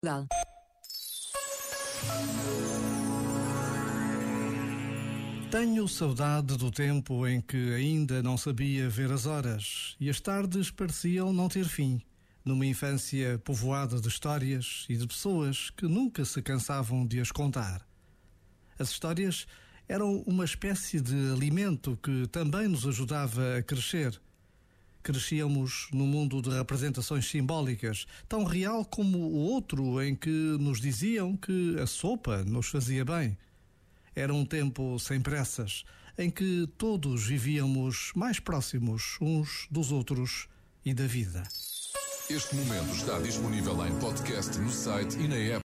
Portugal. Tenho saudade do tempo em que ainda não sabia ver as horas e as tardes pareciam não ter fim, numa infância povoada de histórias e de pessoas que nunca se cansavam de as contar. As histórias eram uma espécie de alimento que também nos ajudava a crescer. Crescíamos num mundo de representações simbólicas, tão real como o outro em que nos diziam que a sopa nos fazia bem. Era um tempo sem pressas, em que todos vivíamos mais próximos uns dos outros e da vida. Este momento está disponível em podcast no site e na app.